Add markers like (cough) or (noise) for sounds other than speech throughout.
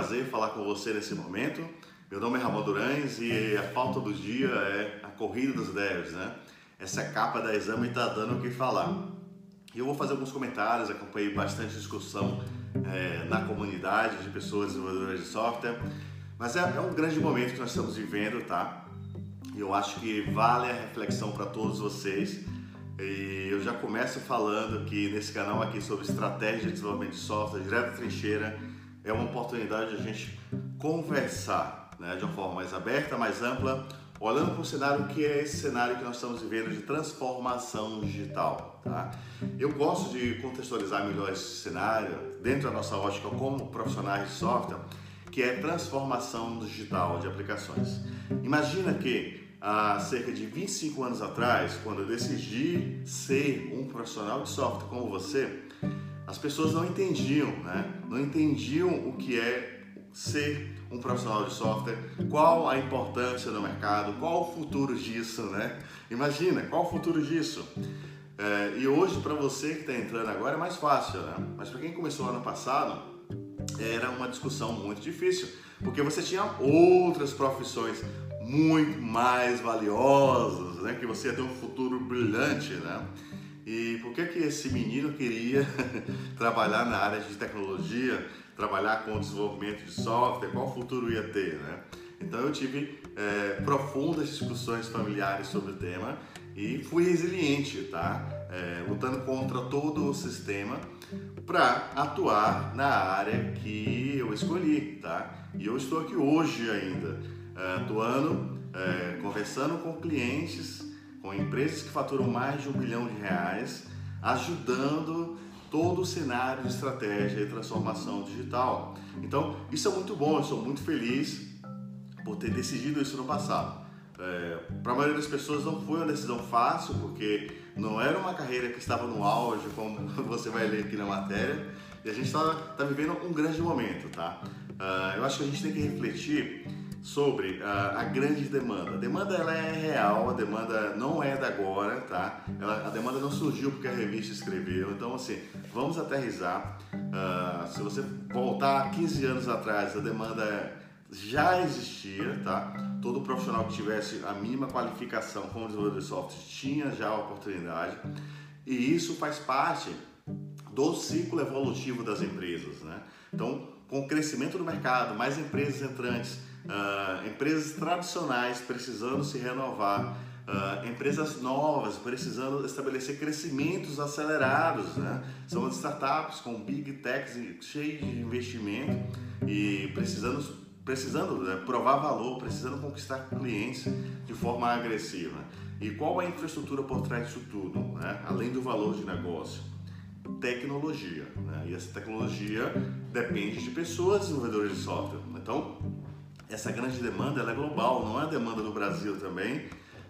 prazer falar com você nesse momento. Meu nome é Ramon Durães e a pauta do dia é a corrida dos devs, né? Essa capa da exame está dando o que falar. E eu vou fazer alguns comentários, acompanhei bastante discussão é, na comunidade de pessoas desenvolvedoras de software, mas é, é um grande momento que nós estamos vivendo, tá? E eu acho que vale a reflexão para todos vocês. E eu já começo falando que nesse canal aqui sobre estratégia de desenvolvimento de software, direto da trincheira, é uma oportunidade de a gente conversar né, de uma forma mais aberta, mais ampla, olhando para o cenário que é esse cenário que nós estamos vivendo de transformação digital. Tá? Eu gosto de contextualizar melhor esse cenário dentro da nossa ótica como profissionais de software, que é transformação digital de aplicações. Imagina que há cerca de 25 anos atrás, quando eu decidi ser um profissional de software como você, as pessoas não entendiam, né? Não entendiam o que é ser um profissional de software, qual a importância no mercado, qual o futuro disso, né? Imagina, qual o futuro disso? É, e hoje, para você que está entrando agora, é mais fácil, né? Mas para quem começou ano passado, era uma discussão muito difícil, porque você tinha outras profissões muito mais valiosas, né? Que você ia ter um futuro brilhante, né? E por que que esse menino queria (laughs) trabalhar na área de tecnologia, trabalhar com desenvolvimento de software, qual futuro ia ter, né? Então eu tive é, profundas discussões familiares sobre o tema e fui resiliente, tá? É, lutando contra todo o sistema para atuar na área que eu escolhi, tá? E eu estou aqui hoje ainda, é, atuando, é, conversando com clientes, com empresas que faturam mais de um bilhão de reais, ajudando todo o cenário de estratégia e transformação digital. Então, isso é muito bom, eu sou muito feliz por ter decidido isso no passado. É, Para a maioria das pessoas não foi uma decisão fácil, porque não era uma carreira que estava no auge, como (laughs) você vai ler aqui na matéria, e a gente está tá vivendo um grande momento, tá? Uh, eu acho que a gente tem que refletir sobre uh, a grande demanda. A demanda ela é real, a demanda não é da agora, tá? Ela, a demanda não surgiu porque a revista escreveu. Então, assim, vamos aterrizar. Uh, se você voltar 15 anos atrás, a demanda já existia, tá? Todo profissional que tivesse a mínima qualificação como desenvolvedor de software tinha já a oportunidade. E isso faz parte do ciclo evolutivo das empresas, né? Então, com o crescimento do mercado, mais empresas entrantes, uh, empresas tradicionais precisando se renovar, uh, empresas novas precisando estabelecer crescimentos acelerados, né? São as startups com big techs cheios de investimento e precisando precisando né, provar valor, precisando conquistar clientes de forma agressiva. E qual é a infraestrutura por trás disso tudo, né? além do valor de negócio? Tecnologia. Né? E essa tecnologia depende de pessoas desenvolvedoras de software. Então, essa grande demanda é global, não é a demanda do Brasil também,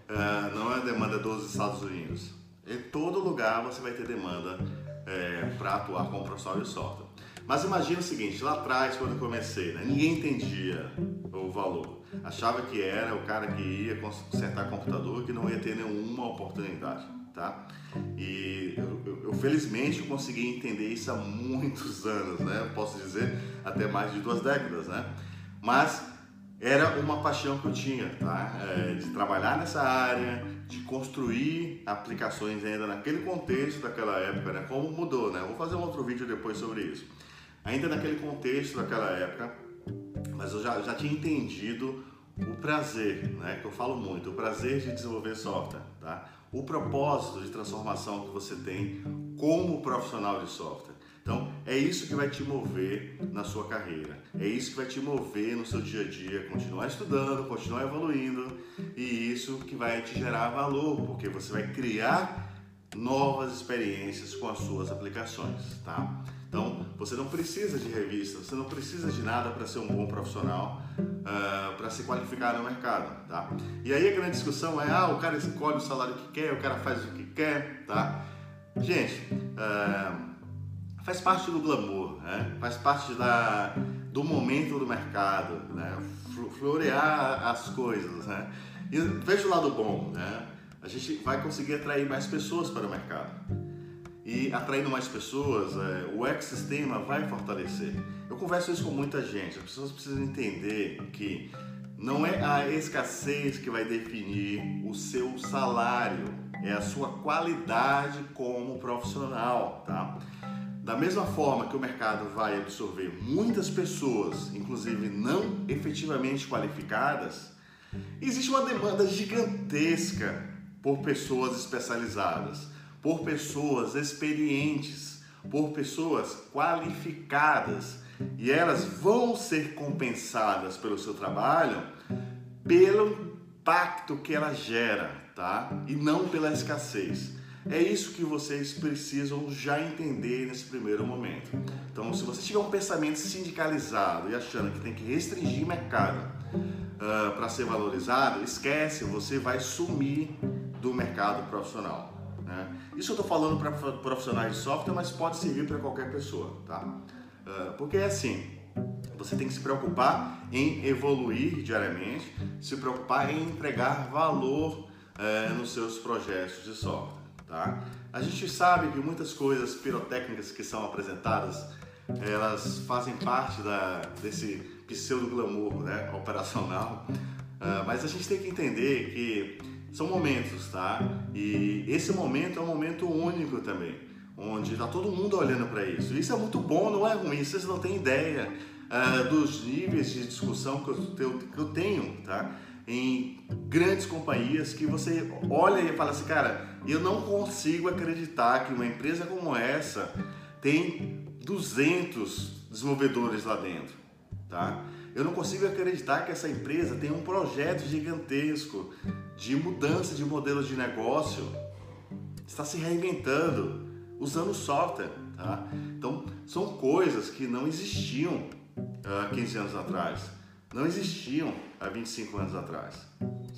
uh, não é demanda dos Estados Unidos. Em todo lugar você vai ter demanda é, para atuar como profissional de software. Mas imagina o seguinte, lá atrás, quando eu comecei, né, ninguém entendia o valor. Achava que era o cara que ia consertar computador que não ia ter nenhuma oportunidade, tá? E eu, eu, eu felizmente eu consegui entender isso há muitos anos, né? Eu posso dizer até mais de duas décadas, né? Mas era uma paixão que eu tinha, tá? É, de trabalhar nessa área, de construir aplicações ainda naquele contexto daquela época, né? Como mudou, né? vou fazer um outro vídeo depois sobre isso ainda naquele contexto daquela época, mas eu já, já tinha entendido o prazer, né, que eu falo muito, o prazer de desenvolver software, tá? o propósito de transformação que você tem como profissional de software. Então, é isso que vai te mover na sua carreira, é isso que vai te mover no seu dia a dia, continuar estudando, continuar evoluindo e isso que vai te gerar valor, porque você vai criar novas experiências com as suas aplicações, tá? Então, você não precisa de revista, você não precisa de nada para ser um bom profissional, uh, ah, para se qualificar no mercado, tá? E aí a grande discussão é, ah, o cara escolhe o salário que quer, o cara faz o que quer, tá? Gente, uh, faz parte do glamour, né? faz parte da, do momento do mercado, né? florear as coisas, né? E veja o lado bom, né? A gente vai conseguir atrair mais pessoas para o mercado. e atraindo mais pessoas, é, o ecossistema vai fortalecer. Eu converso isso com muita gente, as pessoas precisam entender que não é a escassez que vai definir o seu salário, é a sua qualidade como profissional, tá? Da mesma forma que o mercado vai absorver muitas pessoas, inclusive não efetivamente qualificadas, existe uma demanda gigantesca por pessoas especializadas, por pessoas experientes, por pessoas qualificadas e elas vão ser compensadas pelo seu trabalho pelo impacto que ela gera, tá? E não pela escassez. É isso que vocês precisam já entender nesse primeiro momento. Então, se você tiver um pensamento sindicalizado e achando que tem que restringir mercado uh, para ser valorizado, esquece, você vai sumir do mercado profissional. Né? Isso eu estou falando para profissionais de software, mas pode servir para qualquer pessoa, tá? Uh, porque é assim, você tem que se preocupar em evoluir diariamente, se preocupar em entregar valor uh, nos seus projetos de software. Tá? A gente sabe que muitas coisas pirotécnicas que são apresentadas, elas fazem parte da, desse pseudo glamour né, (laughs) operacional, uh, mas a gente tem que entender que são momentos, tá? E esse momento é um momento único também, onde está todo mundo olhando para isso. Isso é muito bom, não é ruim, vocês não têm ideia uh, dos níveis de discussão que eu, que eu tenho, tá? Em grandes companhias que você olha e fala assim, cara, eu não consigo acreditar que uma empresa como essa tem 200 desenvolvedores lá dentro, tá? Eu não consigo acreditar que essa empresa tem um projeto gigantesco de mudança de modelos de negócio, está se reinventando, usando software, tá? Então, são coisas que não existiam uh, ah, 15 anos atrás não existiam há 25 anos atrás,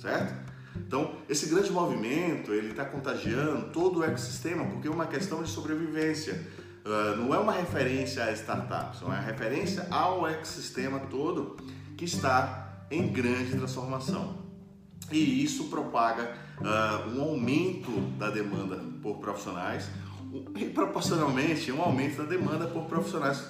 certo? Então, esse grande movimento, ele está contagiando todo o ecossistema, porque é uma questão de sobrevivência. Uh, não é uma referência a startups, é uma referência ao ecossistema todo que está em grande transformação. E isso propaga uh, um aumento da demanda por profissionais e proporcionalmente um aumento da demanda por profissionais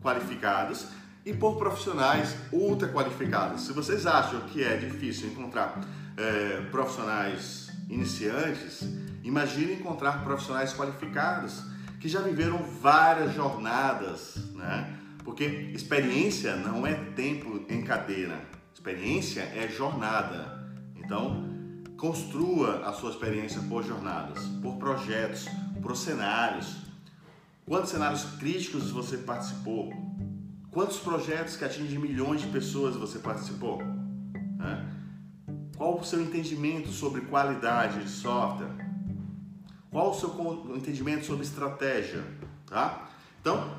qualificados e por profissionais ultra qualificados. Se vocês acham que é difícil encontrar é, profissionais iniciantes, imagine encontrar profissionais qualificados que já viveram várias jornadas, né? Porque experiência não é tempo em cadeira, experiência é jornada. Então, construa a sua experiência por jornadas, por projetos, por cenários. Quantos cenários críticos você participou? Quantos projetos que atingem milhões de pessoas você participou? Né? Qual o seu entendimento sobre qualidade de software? Qual o seu entendimento sobre estratégia? Tá? Então,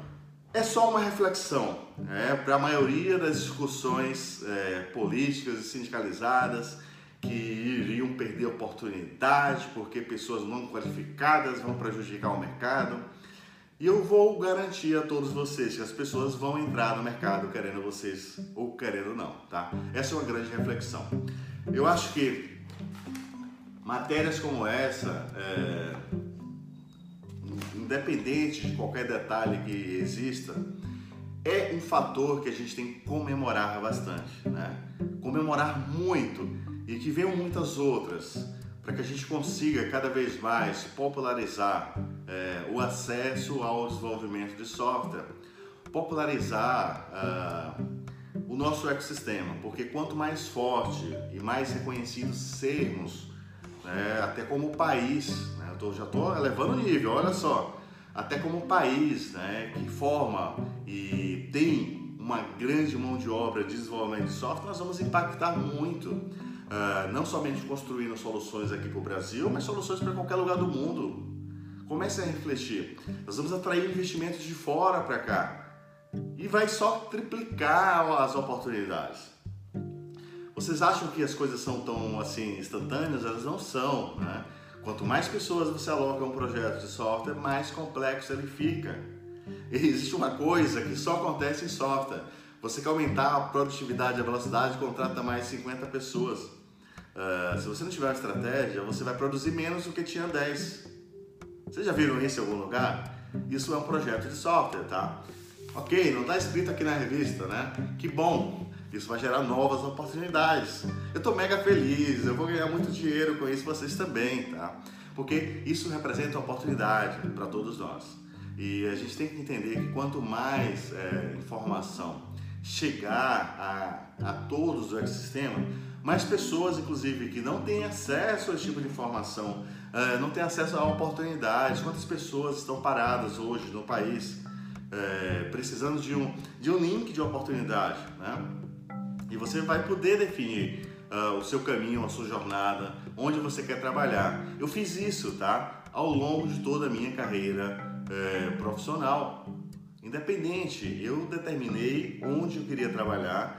é só uma reflexão é, para a maioria das discussões é, políticas e sindicalizadas que iriam perder oportunidade porque pessoas não qualificadas vão prejudicar o mercado. E eu vou garantir a todos vocês que as pessoas vão entrar no mercado querendo vocês ou querendo não, tá? Essa é uma grande reflexão. Eu acho que matérias como essa, é, independente de qualquer detalhe que exista, é um fator que a gente tem que comemorar bastante, né? Comemorar muito e que venham muitas outras para que a gente consiga cada vez mais popularizar é, o acesso ao desenvolvimento de software, popularizar uh, o nosso ecossistema, porque quanto mais forte e mais reconhecidos sermos, né, até como país, né, eu tô, já estou elevando o nível, olha só, até como país né, que forma e tem uma grande mão de obra de desenvolvimento de software, nós vamos impactar muito uh, não somente construindo soluções aqui para o Brasil, mas soluções para qualquer lugar do mundo. Comece a refletir. Nós vamos atrair investimentos de fora para cá e vai só triplicar as oportunidades. Vocês acham que as coisas são tão assim instantâneas? Elas não são, né? Quanto mais pessoas você aloca a um projeto de software, mais complexo ele fica. E existe uma coisa que só acontece em software. Você quer aumentar a produtividade, a velocidade, contrata mais 50 pessoas. Uh, se você não tiver uma estratégia, você vai produzir menos do que tinha 10. Vocês já viram isso em algum lugar? Isso é um projeto de software, tá? Ok, não está escrito aqui na revista, né? Que bom! Isso vai gerar novas oportunidades. Eu estou mega feliz, eu vou ganhar muito dinheiro com isso, vocês também, tá? Porque isso representa oportunidade para todos nós. E a gente tem que entender que quanto mais é, informação chegar a, a todos do ecossistema, mais pessoas, inclusive, que não têm acesso a esse tipo de informação, uh, não têm acesso a oportunidades. Quantas pessoas estão paradas hoje no país uh, precisando de um, de um link de oportunidade, né? E você vai poder definir uh, o seu caminho, a sua jornada, onde você quer trabalhar. Eu fiz isso, tá? Ao longo de toda a minha carreira profissional. Independente, eu determinei onde eu queria trabalhar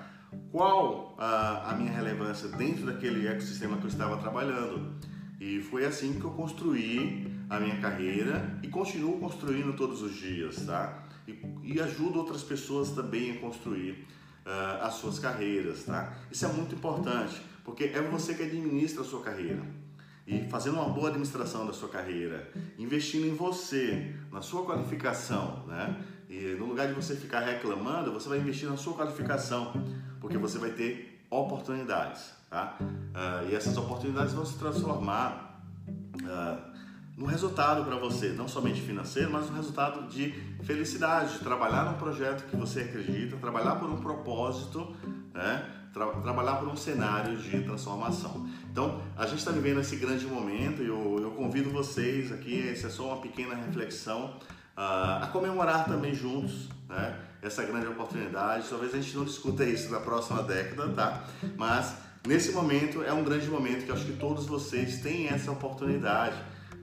qual a, a minha relevância dentro daquele ecossistema que eu estava trabalhando. E foi assim que eu construí a minha carreira e continuo construindo todos os dias, tá? E, e ajudo outras pessoas também a construir uh, as suas carreiras, tá? Isso é muito importante, porque é você que administra a sua carreira. E fazendo uma boa administração da sua carreira, investindo em você, na sua qualificação, né? E no lugar de você ficar reclamando, você vai investir na sua qualificação, porque você vai ter oportunidades, tá? Uh, e essas oportunidades vão se transformar uh, no resultado para você, não somente financeiro, mas no resultado de felicidade, de trabalhar num projeto que você acredita, trabalhar por um propósito, né? Tra trabalhar por um cenário de transformação. Então, a gente está vivendo esse grande momento e eu, eu convido vocês aqui, essa é só uma pequena reflexão, a comemorar também juntos né, essa grande oportunidade. Talvez a gente não discuta isso na próxima década, tá? Mas nesse momento é um grande momento que acho que todos vocês têm essa oportunidade.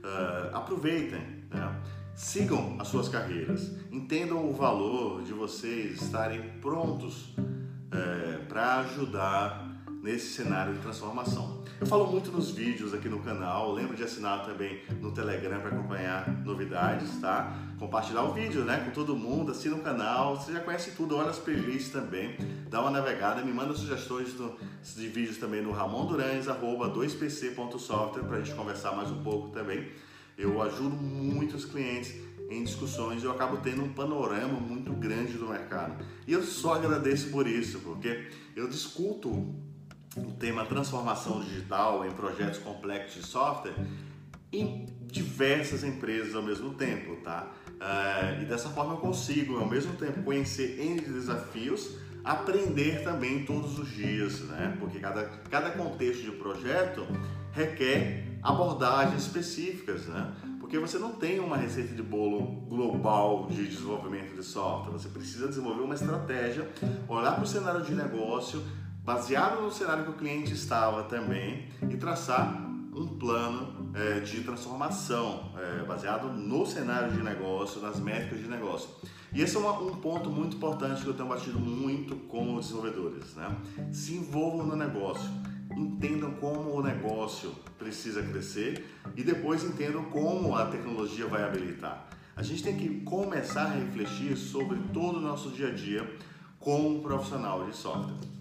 Uh, aproveitem, né? sigam as suas carreiras, entendam o valor de vocês estarem prontos é, para ajudar nesse cenário de transformação. Eu falo muito nos vídeos aqui no canal, lembra de assinar também no Telegram para acompanhar novidades, tá? Compartilhar o vídeo, né, com todo mundo, assina o canal, você já conhece tudo, olha as playlists também, dá uma navegada, me manda sugestões do, de vídeos também no ramonduranz@2pc.software para a gente conversar mais um pouco também. Eu ajudo muitos clientes em discussões, eu acabo tendo um panorama muito grande do mercado. E eu só agradeço por isso, porque eu discuto o tema transformação digital em projetos complexos de software em diversas empresas ao mesmo tempo, tá? Uh, e dessa forma eu consigo, ao mesmo tempo, conhecer N desafios, aprender também todos os dias, né? Porque cada, cada contexto de projeto requer abordagens específicas, né? Porque você não tem uma receita de bolo global de desenvolvimento de software, você precisa desenvolver uma estratégia, olhar para o cenário de negócio, baseado no cenário que o cliente estava também e traçar um plano é, de transformação é, baseado no cenário de negócio, nas métricas de negócio. E esse é uma, um ponto muito importante que eu tenho batido muito com os desenvolvedores. Né? Se envolvam no negócio, entendam como o negócio precisa crescer e depois entendam como a tecnologia vai habilitar. A gente tem que começar a refletir sobre todo o nosso dia a dia como profissional de software.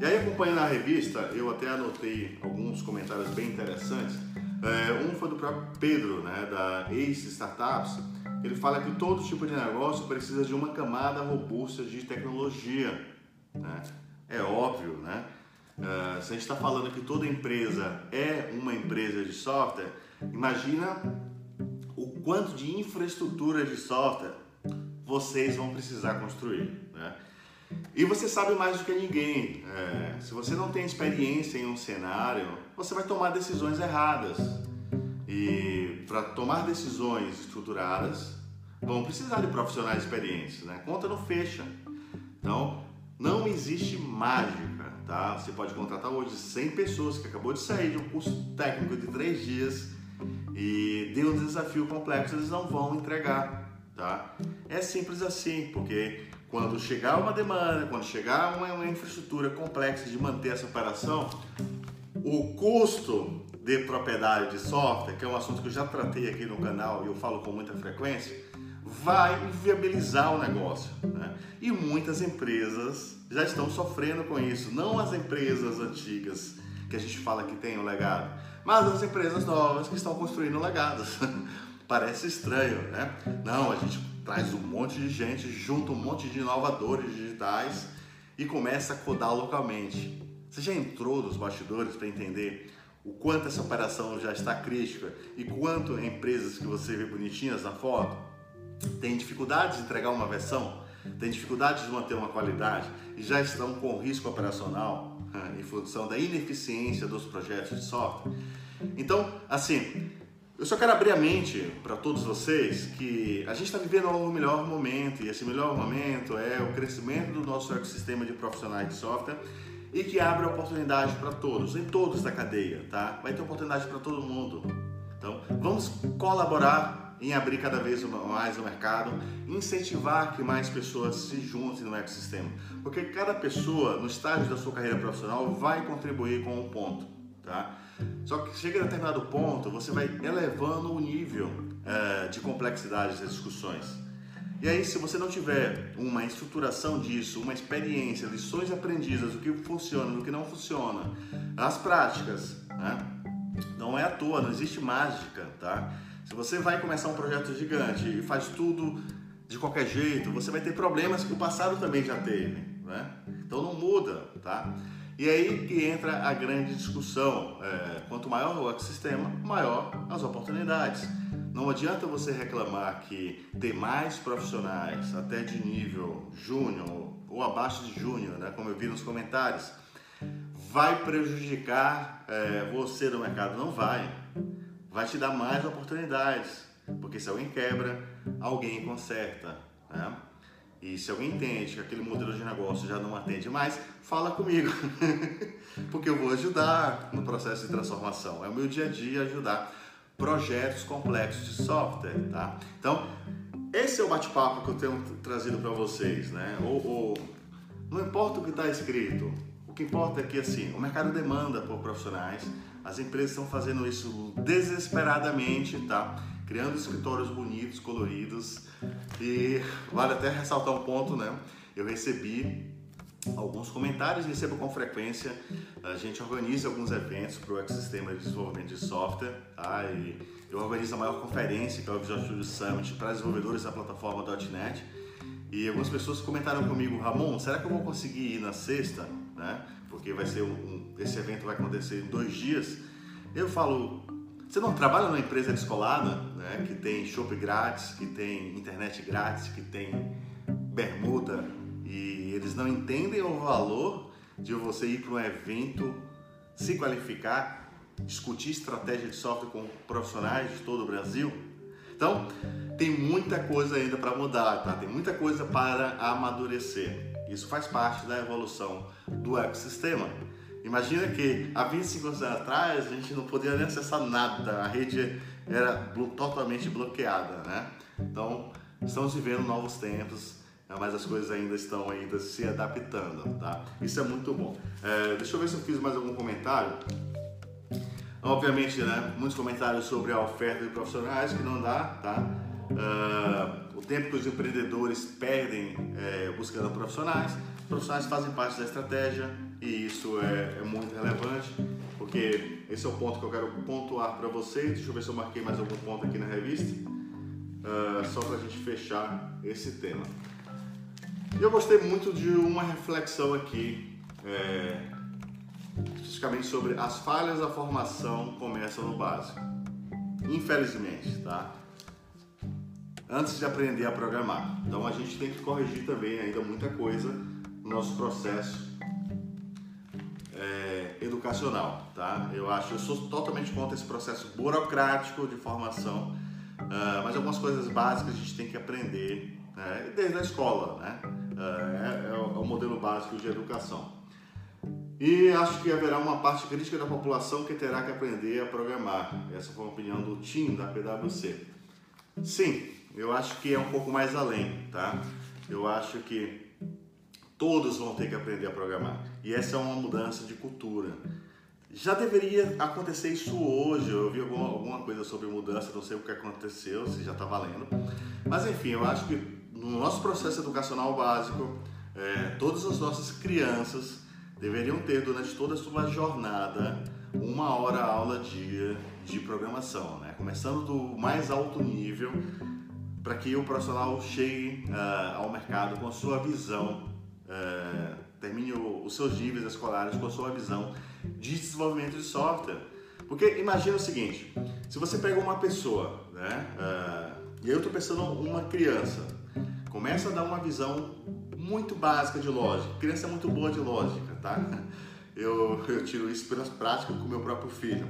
E aí, acompanhando a revista, eu até anotei alguns comentários bem interessantes. É, um foi do próprio Pedro, né, da Ace Startups. Ele fala que todo tipo de negócio precisa de uma camada robusta de tecnologia. Né? É óbvio, né? É, se a gente está falando que toda empresa é uma empresa de software, imagina o quanto de infraestrutura de software vocês vão precisar construir. E você sabe mais do que ninguém. É, se você não tem experiência em um cenário, você vai tomar decisões erradas. E para tomar decisões estruturadas, vão precisar de profissionais experientes. Né? Conta não fecha. Então, não existe mágica. Tá? Você pode contratar hoje 100 pessoas que acabou de sair de um curso técnico de 3 dias e deu um desafio complexo, eles não vão entregar. Tá? É simples assim, porque quando chegar uma demanda, quando chegar uma, uma infraestrutura complexa de manter essa operação, o custo de propriedade de software, que é um assunto que eu já tratei aqui no canal e eu falo com muita frequência, vai viabilizar o negócio. Né? E muitas empresas já estão sofrendo com isso, não as empresas antigas que a gente fala que tem o legado, mas as empresas novas que estão construindo legados. (laughs) Parece estranho, né? Não, a gente traz um monte de gente, junta um monte de inovadores digitais e começa a codar localmente. Você já entrou nos bastidores para entender o quanto essa operação já está crítica e quanto empresas que você vê bonitinhas na foto têm dificuldade de entregar uma versão, têm dificuldade de manter uma qualidade e já estão com risco operacional (laughs) em função da ineficiência dos projetos de software. Então, assim, eu só quero abrir a mente para todos vocês que a gente está vivendo um melhor momento e esse melhor momento é o crescimento do nosso ecossistema de profissionais de software e que abre oportunidade para todos, em todos da cadeia, tá? Vai ter oportunidade para todo mundo. Então, vamos colaborar em abrir cada vez mais o mercado, incentivar que mais pessoas se juntem no ecossistema, porque cada pessoa no estágio da sua carreira profissional vai contribuir com um ponto, tá? Só que chega a determinado ponto, você vai elevando o nível é, de complexidade das discussões. E aí, se você não tiver uma estruturação disso, uma experiência, lições aprendidas, o que funciona, o que não funciona, as práticas, né? Não é à toa, não existe mágica, tá? Se você vai começar um projeto gigante e faz tudo de qualquer jeito, você vai ter problemas que o passado também já teve, né? Então não muda, tá? E aí que entra a grande discussão. É, quanto maior o ecossistema, maior as oportunidades. Não adianta você reclamar que ter mais profissionais, até de nível júnior ou abaixo de júnior, né, como eu vi nos comentários, vai prejudicar é, você no mercado. Não vai. Vai te dar mais oportunidades. Porque se alguém quebra, alguém conserta. Né? E se alguém entende que aquele modelo de negócio já não atende mais, fala comigo. (laughs) Porque eu vou ajudar no processo de transformação. É o meu dia a dia ajudar projetos complexos de software, tá? Então, esse é o bate-papo que eu tenho trazido para vocês, né? Ou, ou, não importa o que está escrito, o que importa é que assim, o mercado demanda por profissionais, as empresas estão fazendo isso desesperadamente, tá? Criando escritórios bonitos, coloridos e vale até ressaltar um ponto, né? Eu recebi alguns comentários, recebo com frequência. A gente organiza alguns eventos para o ecossistema de desenvolvimento de software, tá? E eu organizo a maior conferência, que é o Visual Studio Summit, para desenvolvedores da plataforma .NET. E algumas pessoas comentaram comigo, Ramon, será que eu vou conseguir ir na sexta, né? Porque vai ser um, um esse evento vai acontecer em dois dias. Eu falo, você não trabalha numa empresa descolada, né? Que tem shopping grátis, que tem internet grátis, que tem bermuda, e eles não entendem o valor de você ir para um evento, se qualificar, discutir estratégia de software com profissionais de todo o Brasil. Então, tem muita coisa ainda para mudar, tá? Tem muita coisa para amadurecer. Isso faz parte da evolução do ecossistema. Imagina que há 25 anos atrás a gente não podia nem acessar nada, a rede era totalmente bloqueada, né? Então, estamos vivendo novos tempos, né, mas as coisas ainda estão ainda se adaptando, tá? Isso é muito bom. É, deixa eu ver se eu fiz mais algum comentário. Obviamente, né, muitos comentários sobre a oferta de profissionais que não dá, tá? Uh, o tempo que os empreendedores perdem é, buscando profissionais, profissionais fazem parte da estratégia e isso é, é muito relevante, porque esse é o ponto que eu quero pontuar para vocês. Deixa eu ver se eu marquei mais algum ponto aqui na revista, uh, só para a gente fechar esse tema. E eu gostei muito de uma reflexão aqui, é, especificamente sobre as falhas da formação começam no básico. Infelizmente, tá? Antes de aprender a programar. Então a gente tem que corrigir também ainda muita coisa no nosso processo é, educacional, tá? Eu acho, eu sou totalmente contra esse processo burocrático de formação, uh, mas algumas coisas básicas a gente tem que aprender né? desde a escola, né? É, é, é, o modelo básico de educação. E acho que haverá uma parte crítica da população que terá que aprender a programar. Essa foi a opinião do Tim da PwC. Sim, eu acho que é um pouco mais além, tá? Eu acho que todos vão ter que aprender a programar. E essa é uma mudança de cultura. Já deveria acontecer isso hoje. Eu vi alguma, alguma coisa sobre mudança, não sei o que aconteceu, se já está valendo. Mas enfim, eu acho que no nosso processo educacional básico, é, todas as nossas crianças deveriam ter durante toda a sua jornada uma hora aula dia de programação, né? Começando do mais alto nível para que o profissional chegue uh, ao mercado com a sua visão, uh, termine os seus níveis escolares com a sua visão de desenvolvimento de software. Porque imagina o seguinte, se você pega uma pessoa, né, uh, e eu estou pensando uma criança, começa a dar uma visão muito básica de lógica, criança é muito boa de lógica, tá? (laughs) Eu, eu tiro isso pelas práticas com meu próprio filho.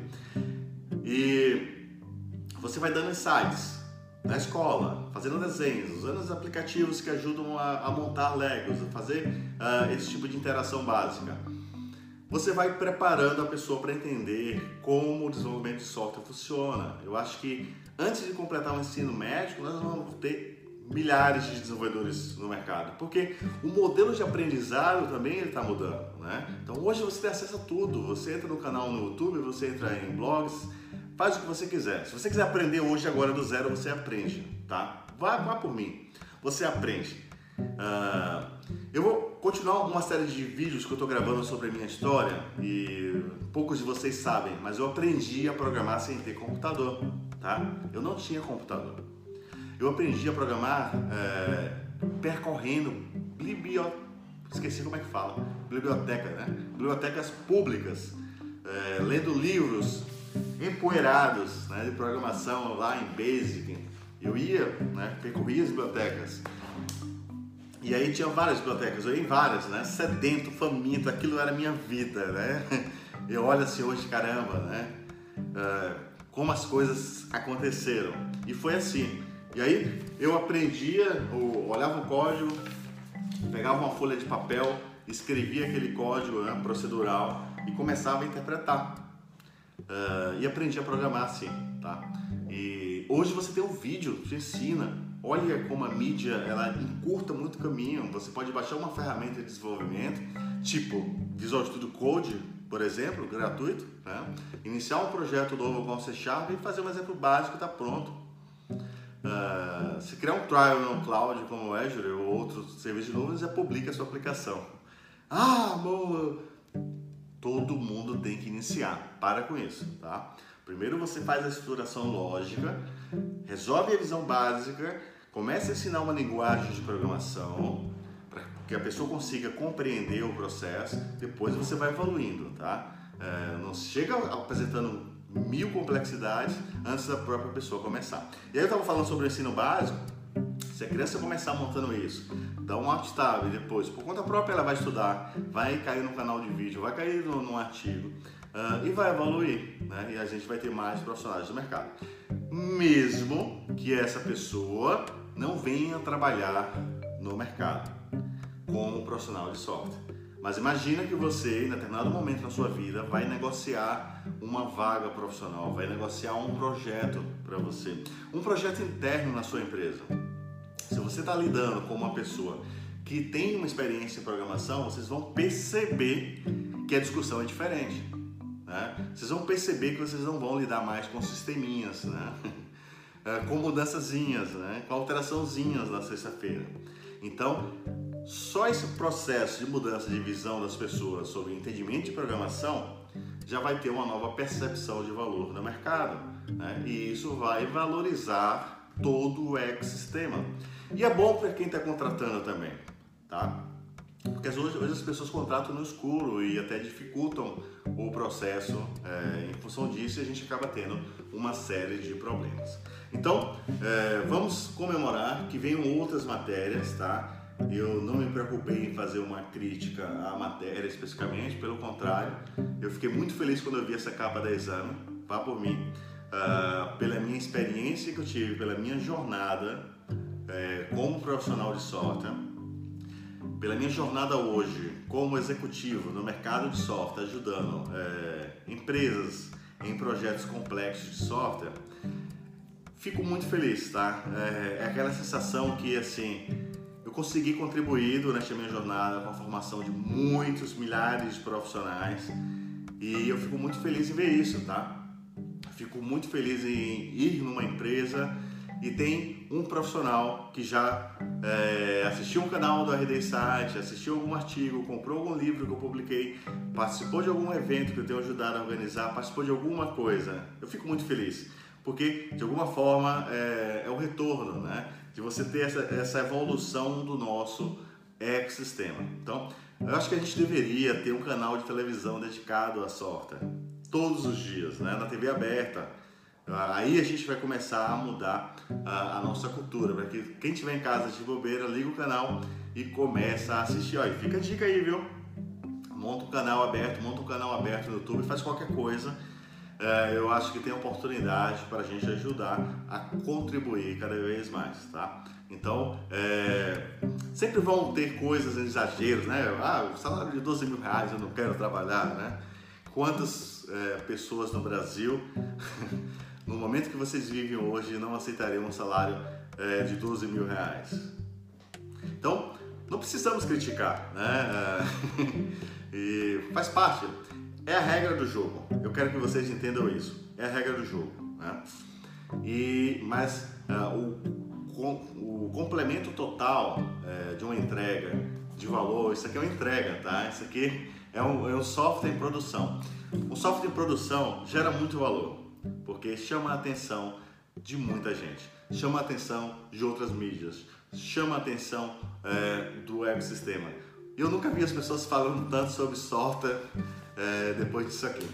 E você vai dando insights, na escola, fazendo desenhos, usando os aplicativos que ajudam a, a montar Legos, a fazer uh, esse tipo de interação básica. Você vai preparando a pessoa para entender como o desenvolvimento de software funciona. Eu acho que antes de completar o ensino médico, nós vamos ter milhares de desenvolvedores no mercado, porque o modelo de aprendizado também está mudando, né? Então hoje você tem acesso a tudo. Você entra no canal no YouTube, você entra em blogs, Faz o que você quiser. Se você quiser aprender hoje, agora do zero, você aprende, tá? Vá, vá por mim. Você aprende. Uh, eu vou continuar uma série de vídeos que eu estou gravando sobre a minha história e poucos de vocês sabem, mas eu aprendi a programar sem ter computador, tá? Eu não tinha computador. Eu aprendi a programar é, percorrendo bibliotecas, esqueci como é que fala, biblioteca, né? Bibliotecas públicas, é, lendo livros empoeirados né, de programação lá em Basic. Eu ia, né, percorria as bibliotecas. E aí tinha várias bibliotecas, eu ia em várias, né? Sedento, faminto, aquilo era minha vida, né? (laughs) Eu olho assim hoje, caramba, né? Uh, como as coisas aconteceram. E foi assim. E aí eu aprendia, eu olhava o código, pegava uma folha de papel, escrevia aquele código né, procedural e começava a interpretar. Uh, e aprendi a programar assim, tá? E hoje você tem um vídeo que ensina. Olha como a mídia ela encurta muito caminho. Você pode baixar uma ferramenta de desenvolvimento, tipo Visual Studio Code, por exemplo, gratuito, né? iniciar um projeto novo com C Sharp e fazer um exemplo básico está pronto. Uh, se criar um trial no cloud como o Azure ou outros serviços de nuvem, já publica a sua aplicação. Ah, boa! todo mundo tem que iniciar. Para com isso, tá? Primeiro você faz a estruturação lógica, resolve a visão básica, começa a ensinar uma linguagem de programação para que a pessoa consiga compreender o processo. Depois você vai evoluindo, tá? É, não chega apresentando mil complexidades antes da própria pessoa começar. E aí eu estava falando sobre o ensino básico. Se a criança começar montando isso, dá um alt tab depois, por conta própria ela vai estudar, vai cair no canal de vídeo, vai cair no artigo uh, e vai evoluir, né? E a gente vai ter mais profissionais do mercado. Mesmo que essa pessoa não venha trabalhar no mercado como profissional de software. Mas imagina que você, em determinado momento na sua vida, vai negociar uma vaga profissional, vai negociar um projeto para você, um projeto interno na sua empresa. Se você está lidando com uma pessoa que tem uma experiência em programação, vocês vão perceber que a discussão é diferente. Né? Vocês vão perceber que vocês não vão lidar mais com sisteminhas, né? (laughs) É, com mudançazinhas, né? com alteraçãozinhas na sexta-feira. Então, só esse processo de mudança de visão das pessoas sobre entendimento de programação já vai ter uma nova percepção de valor no mercado. Né? E isso vai valorizar todo o ecossistema. E é bom para quem está contratando também, tá? Porque hoje, hoje, as pessoas contratam no escuro e até dificultam o processo. É, em função disso, a gente acaba tendo uma série de problemas. Então, é, vamos comemorar que venham outras matérias, tá? Eu não me preocupei em fazer uma crítica à matéria especificamente, pelo contrário, eu fiquei muito feliz quando eu vi essa capa da exame, vá por mim, uh, pela minha experiência que eu tive, pela minha jornada é, como profissional de software, pela minha jornada hoje como executivo no mercado de software, ajudando é, empresas em projetos complexos de software, fico muito feliz, tá? É, é, aquela sensação que assim eu consegui contribuir durante a minha jornada com a formação de muitos milhares de profissionais e eu fico muito feliz em ver isso, tá? Fico muito feliz em ir numa empresa e tem um profissional que já é, assistiu um canal do RD Site, assistiu algum artigo, comprou algum livro que eu publiquei, participou de algum evento que eu tenho ajudado a organizar, participou de alguma coisa, eu fico muito feliz, porque de alguma forma é, é o retorno, né? De você ter essa, essa evolução do nosso ecossistema. Então, eu acho que a gente deveria ter um canal de televisão dedicado à sorte todos os dias, né? na TV aberta. Aí a gente vai começar a mudar a, a nossa cultura, que quem tiver em casa de bobeira, liga o canal e começa a assistir. Olha, fica a dica aí, viu? Monta um canal aberto, monta um canal aberto no YouTube, faz qualquer coisa. É, eu acho que tem oportunidade para a gente ajudar a contribuir cada vez mais, tá? Então, é, sempre vão ter coisas, exageros, né? Ah, o salário de 12 mil reais eu não quero trabalhar, né? Quantas é, pessoas no Brasil, (laughs) no momento que vocês vivem hoje, não aceitariam um salário é, de 12 mil reais? Então, não precisamos criticar, né? (laughs) e faz parte, é a regra do jogo. Eu quero que vocês entendam isso. É a regra do jogo, né? E mas uh, o, o complemento total uh, de uma entrega de valor, isso aqui é uma entrega, tá? Isso aqui é um, é um software em produção. O software em produção gera muito valor, porque chama a atenção de muita gente, chama a atenção de outras mídias, chama a atenção é, do ecossistema. Eu nunca vi as pessoas falando tanto sobre software é, depois disso aqui.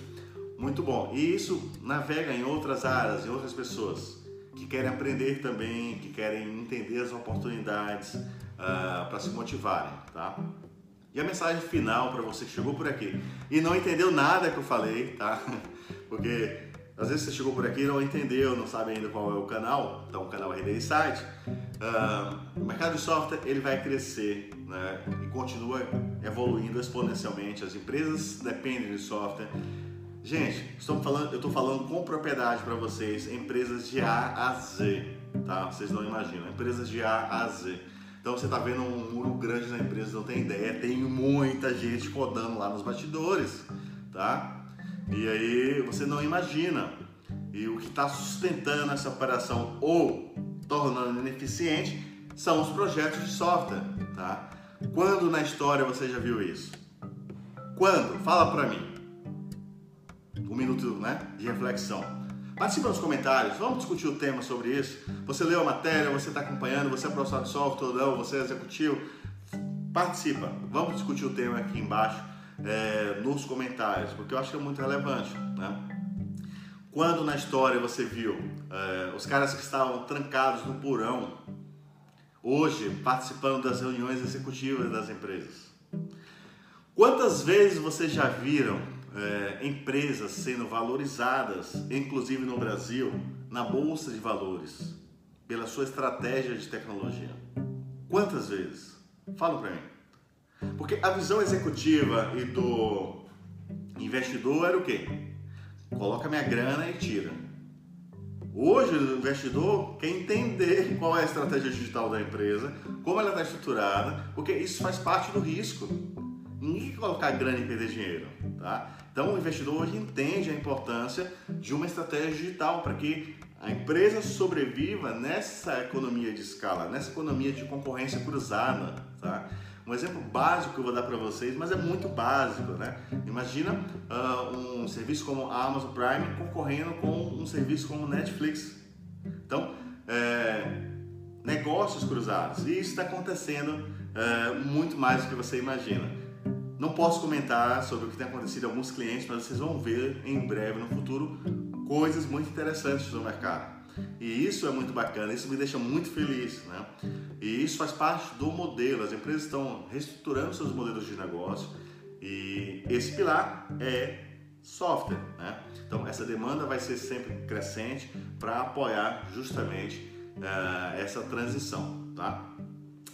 Muito bom. E isso navega em outras áreas, em outras pessoas que querem aprender também, que querem entender as oportunidades uh, ah, para se motivarem, tá? E a mensagem final para você que chegou por aqui e não entendeu nada que eu falei, tá? (laughs) Porque às vezes você chegou por aqui e não entendeu, não sabe ainda qual é o canal, então o canal RD Insight. Uh, o mercado de software ele vai crescer né? e continua evoluindo exponencialmente. As empresas dependem de software. Gente, estou falando, eu estou falando com propriedade para vocês, empresas de A a Z, tá? Vocês não imaginam, empresas de A a Z. Então você está vendo um muro grande na empresa, não tem ideia, tem muita gente codando lá nos bastidores, tá? E aí você não imagina. E o que está sustentando essa operação ou tornando ineficiente são os projetos de software, tá? Quando na história você já viu isso? Quando? Fala para mim. Um minuto, né, de reflexão. Participa nos comentários, vamos discutir o tema sobre isso. Você leu a matéria, você está acompanhando, você é professor de software ou não, você é executivo. Participa, vamos discutir o tema aqui embaixo é, nos comentários, porque eu acho que é muito relevante. Né? Quando na história você viu é, os caras que estavam trancados no porão, hoje participando das reuniões executivas das empresas? Quantas vezes vocês já viram é, empresas sendo valorizadas, inclusive no Brasil, na bolsa de valores, pela sua estratégia de tecnologia? Quantas vezes? Fala para mim. Porque a visão executiva e do investidor era o quê? Coloca minha grana e tira. Hoje o investidor quer entender qual é a estratégia digital da empresa, como ela está estruturada, porque isso faz parte do risco. Ninguém quer colocar grana e perder dinheiro, tá? Então o investidor hoje entende a importância de uma estratégia digital para que a empresa sobreviva nessa economia de escala, nessa economia de concorrência cruzada, tá? Um exemplo básico que eu vou dar para vocês, mas é muito básico, né? Imagina uh, um serviço como a Amazon Prime concorrendo com um serviço como Netflix. Então, é, negócios cruzados. E isso está acontecendo é, muito mais do que você imagina. Não posso comentar sobre o que tem acontecido em alguns clientes, mas vocês vão ver em breve, no futuro, coisas muito interessantes no mercado. E isso é muito bacana, isso me deixa muito feliz, né? E isso faz parte do modelo. As empresas estão reestruturando seus modelos de negócio e esse pilar é software, né? Então essa demanda vai ser sempre crescente para apoiar justamente uh, essa transição, tá?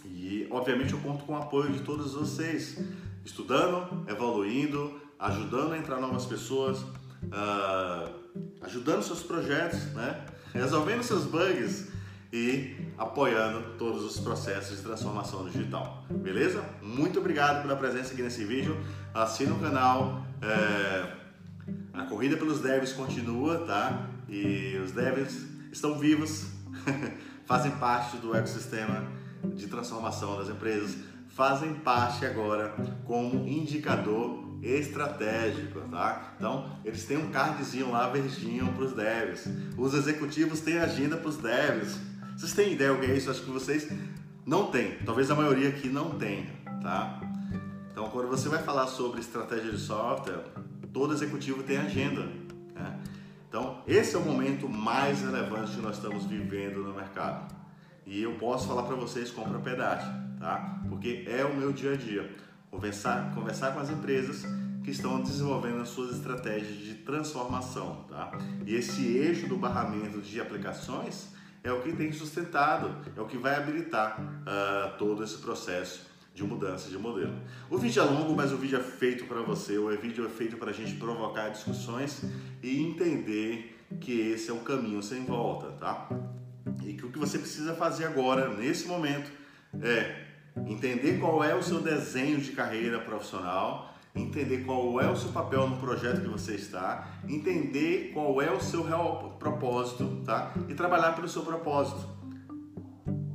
E obviamente eu conto com o apoio de todos vocês estudando, evoluindo, ajudando a entrar novas pessoas, uh, ajudando seus projetos, né? Resolvendo seus bugs e apoiando todos os processos de transformação digital. Beleza? Muito obrigado pela presença aqui nesse vídeo. Assina o canal. É... A corrida pelos devs continua, tá? E os devs estão vivos. (laughs) fazem parte do ecossistema de transformação das empresas, fazem parte agora como indicador estratégico, tá? Então, eles têm um cardzinho lá verdinho para os devs. Os executivos têm agenda para os devs. Vocês têm ideia o que é isso? Acho que vocês não têm. Talvez a maioria aqui não tenha, tá? Então, quando você vai falar sobre estratégia de software, todo executivo tem agenda. Né? Então, esse é o momento mais relevante que nós estamos vivendo no mercado. E eu posso falar para vocês com propriedade, tá? Porque é o meu dia a dia. Conversar, conversar com as empresas que estão desenvolvendo as suas estratégias de transformação, tá? E esse eixo do barramento de aplicações é o que tem sustentado, é o que vai habilitar uh, todo esse processo de mudança de modelo. O vídeo é longo, mas o vídeo é feito para você, o vídeo é feito para a gente provocar discussões e entender que esse é um caminho sem volta, tá? E que o que você precisa fazer agora, nesse momento, é entender qual é o seu desenho de carreira profissional, entender qual é o seu papel no projeto que você está, entender qual é o seu real propósito, tá? E trabalhar pelo seu propósito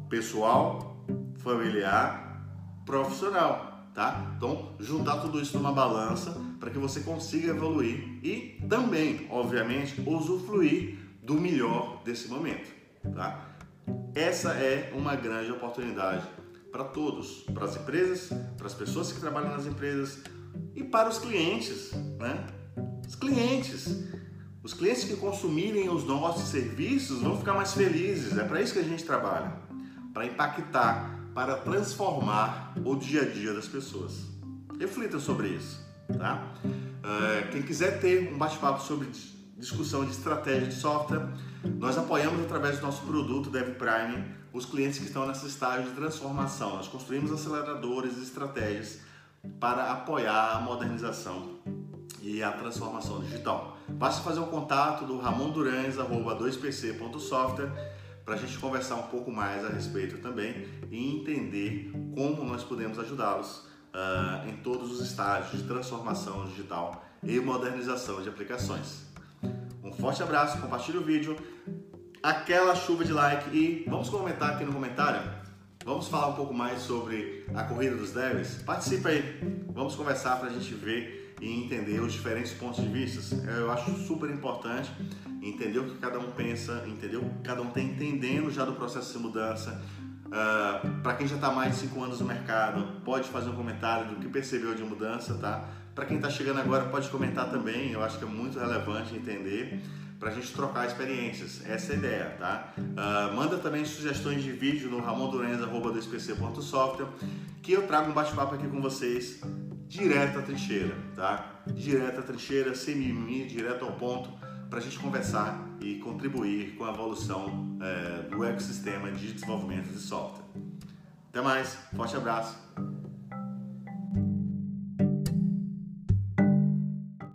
pessoal, familiar, profissional, tá? Então, juntar tudo isso numa balança para que você consiga evoluir e também, obviamente, usufruir do melhor desse momento, tá? Essa é uma grande oportunidade para todos, para as empresas, para as pessoas que trabalham nas empresas e para os clientes, né? Os clientes, os clientes que consumirem os nossos serviços vão ficar mais felizes. É para isso que a gente trabalha, para impactar, para transformar o dia a dia das pessoas. Reflita sobre isso, tá? Uh, quem quiser ter um bate-papo sobre discussão de estratégia de software, nós apoiamos através do nosso produto Dev Prime os clientes que estão nessa estágio de transformação. Nós construímos aceleradores e estratégias para apoiar a modernização e a transformação digital. Basta fazer o um contato do Ramon Durães, 2pc.software, para a gente conversar um pouco mais a respeito também e entender como nós podemos ajudá-los uh, em todos os estágios de transformação digital e modernização de aplicações. Um forte abraço, compartilhe o vídeo, aquela chuva de like e vamos comentar aqui no comentário. Vamos falar um pouco mais sobre a corrida dos devs? Participe aí, vamos conversar para a gente ver e entender os diferentes pontos de vista. Eu acho super importante entender o que cada um pensa, entender o que cada um está entendendo já do processo de mudança. Uh, ah, para quem já está mais de 5 anos no mercado, pode fazer um comentário do que percebeu de mudança, tá? Para quem está chegando agora, pode comentar também. Eu acho que é muito relevante entender para a gente trocar experiências. Essa é a ideia, tá? Uh, manda também sugestões de vídeo no ramondurenza.software que eu trago um bate-papo aqui com vocês direto à trincheira, tá? Direto à trincheira, sem mimimi, direto ao ponto, para a gente conversar e contribuir com a evolução é, do ecossistema de desenvolvimento de software. Até mais, forte abraço!